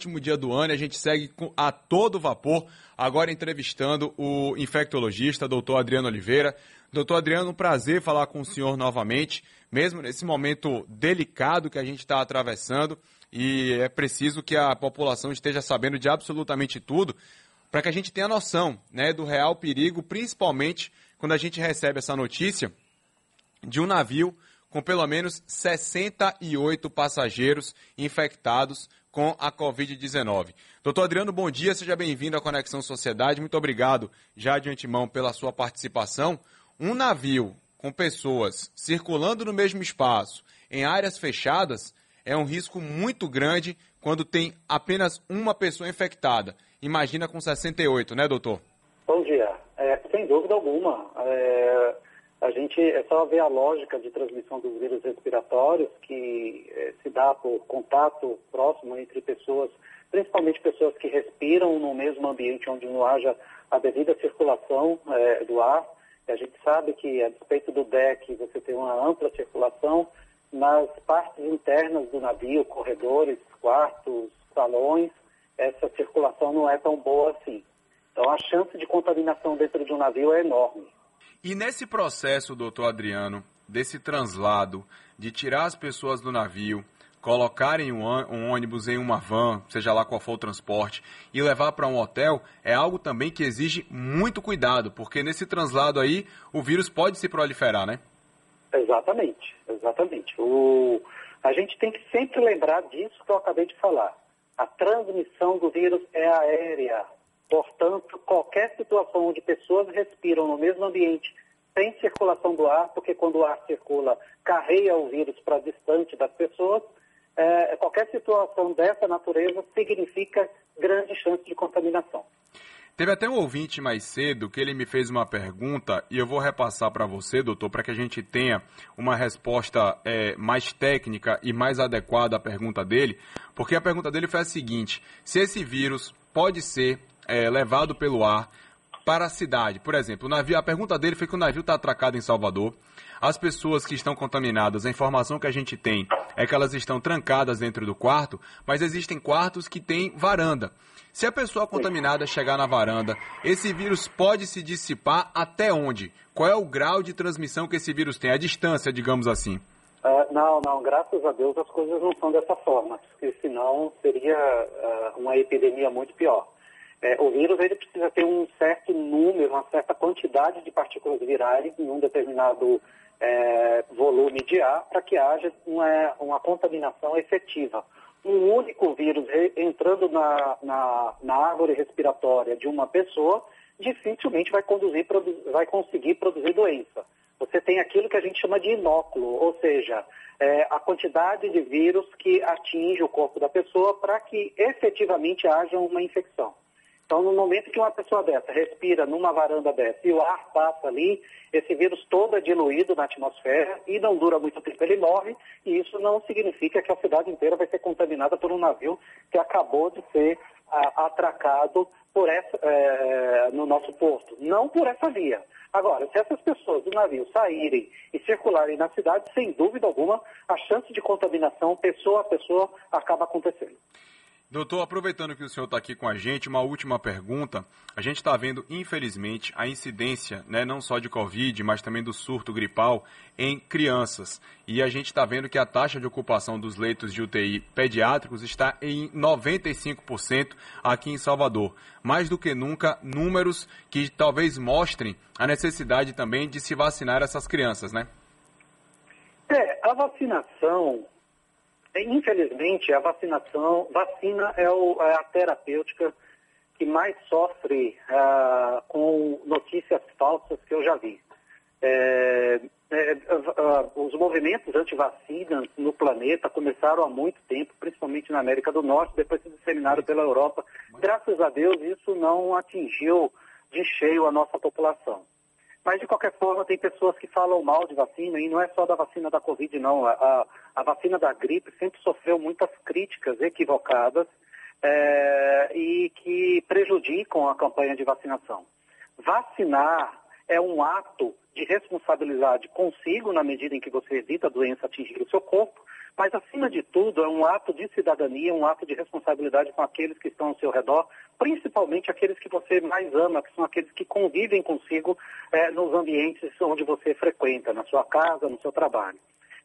último dia do ano, a gente segue a todo vapor, agora entrevistando o infectologista, doutor Adriano Oliveira. Doutor Adriano, um prazer falar com o senhor novamente, mesmo nesse momento delicado que a gente está atravessando, e é preciso que a população esteja sabendo de absolutamente tudo, para que a gente tenha noção né, do real perigo, principalmente quando a gente recebe essa notícia de um navio com pelo menos 68 passageiros infectados com a Covid-19. Doutor Adriano, bom dia, seja bem-vindo à Conexão Sociedade. Muito obrigado já de antemão pela sua participação. Um navio com pessoas circulando no mesmo espaço, em áreas fechadas, é um risco muito grande quando tem apenas uma pessoa infectada. Imagina com 68, né, doutor? Bom dia. É, sem dúvida alguma. É a gente é só ver a lógica de transmissão dos vírus respiratórios que eh, se dá por contato próximo entre pessoas, principalmente pessoas que respiram no mesmo ambiente onde não haja a devida circulação eh, do ar. A gente sabe que a despeito do deck você tem uma ampla circulação nas partes internas do navio, corredores, quartos, salões, essa circulação não é tão boa assim. Então a chance de contaminação dentro de um navio é enorme. E nesse processo, doutor Adriano, desse translado, de tirar as pessoas do navio, colocarem um, ônibus em uma van, seja lá qual for o transporte, e levar para um hotel, é algo também que exige muito cuidado, porque nesse translado aí o vírus pode se proliferar, né? Exatamente, exatamente. O, a gente tem que sempre lembrar disso que eu acabei de falar. A transmissão do vírus é aérea, Portanto, qualquer situação onde pessoas respiram no mesmo ambiente sem circulação do ar, porque quando o ar circula, carreia o vírus para distante das pessoas, é, qualquer situação dessa natureza significa grande chance de contaminação. Teve até um ouvinte mais cedo que ele me fez uma pergunta e eu vou repassar para você, doutor, para que a gente tenha uma resposta é, mais técnica e mais adequada à pergunta dele, porque a pergunta dele foi a seguinte: se esse vírus pode ser é, levado pelo ar para a cidade. Por exemplo, navio, a pergunta dele foi que o navio está atracado em Salvador. As pessoas que estão contaminadas, a informação que a gente tem é que elas estão trancadas dentro do quarto, mas existem quartos que têm varanda. Se a pessoa contaminada chegar na varanda, esse vírus pode se dissipar até onde? Qual é o grau de transmissão que esse vírus tem? A distância, digamos assim. Uh, não, não, graças a Deus as coisas não são dessa forma, porque senão seria uh, uma epidemia muito pior. É, o vírus ele precisa ter um certo número, uma certa quantidade de partículas virais em um determinado é, volume de ar para que haja uma, uma, contaminação efetiva. Um único vírus entrando na, na, na, árvore respiratória de uma pessoa dificilmente vai, conduzir, vai conseguir produzir doença. Você tem aquilo que a gente chama de inóculo, ou seja, é, a quantidade de vírus que atinge o corpo da pessoa para que efetivamente haja uma infecção. Então, no momento que uma pessoa dessa respira numa varanda dessa e o ar passa ali, esse vírus todo é diluído na atmosfera e não dura muito tempo, ele morre, e isso não significa que a cidade inteira vai ser contaminada por um navio que acabou de ser atracado por essa, é, no nosso porto. Não por essa via. Agora, se essas pessoas do navio saírem e circularem na cidade, sem dúvida alguma, a chance de contaminação pessoa a pessoa acaba acontecendo. Doutor, aproveitando que o senhor está aqui com a gente, uma última pergunta. A gente está vendo, infelizmente, a incidência, né, não só de Covid, mas também do surto gripal em crianças. E a gente está vendo que a taxa de ocupação dos leitos de UTI pediátricos está em 95% aqui em Salvador. Mais do que nunca, números que talvez mostrem a necessidade também de se vacinar essas crianças, né? É, a vacinação Infelizmente, a vacinação, vacina é, o, é a terapêutica que mais sofre uh, com notícias falsas que eu já vi. É, é, uh, os movimentos anti-vacinas no planeta começaram há muito tempo, principalmente na América do Norte, depois se disseminaram pela Europa. Graças a Deus, isso não atingiu de cheio a nossa população. Mas, de qualquer forma, tem pessoas que falam mal de vacina, e não é só da vacina da Covid, não. A, a, a vacina da gripe sempre sofreu muitas críticas equivocadas é, e que prejudicam a campanha de vacinação. Vacinar é um ato de responsabilidade consigo, na medida em que você evita a doença atingir o seu corpo, mas, acima de tudo, é um ato de cidadania, um ato de responsabilidade com aqueles que estão ao seu redor, principalmente aqueles que você mais ama, que são aqueles que convivem consigo é, nos ambientes onde você frequenta, na sua casa, no seu trabalho.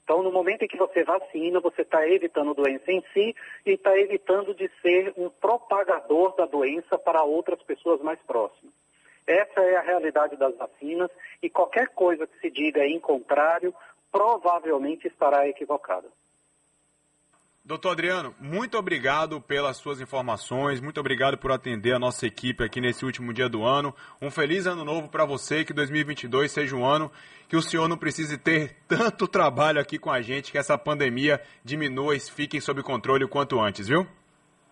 Então, no momento em que você vacina, você está evitando a doença em si e está evitando de ser um propagador da doença para outras pessoas mais próximas. Essa é a realidade das vacinas e qualquer coisa que se diga em contrário provavelmente estará equivocada. Doutor Adriano, muito obrigado pelas suas informações, muito obrigado por atender a nossa equipe aqui nesse último dia do ano. Um feliz ano novo para você, que 2022 seja um ano que o senhor não precise ter tanto trabalho aqui com a gente, que essa pandemia diminua e fiquem sob controle o quanto antes, viu?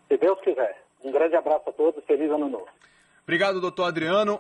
Se Deus quiser. Um grande abraço a todos, feliz ano novo. Obrigado, doutor Adriano.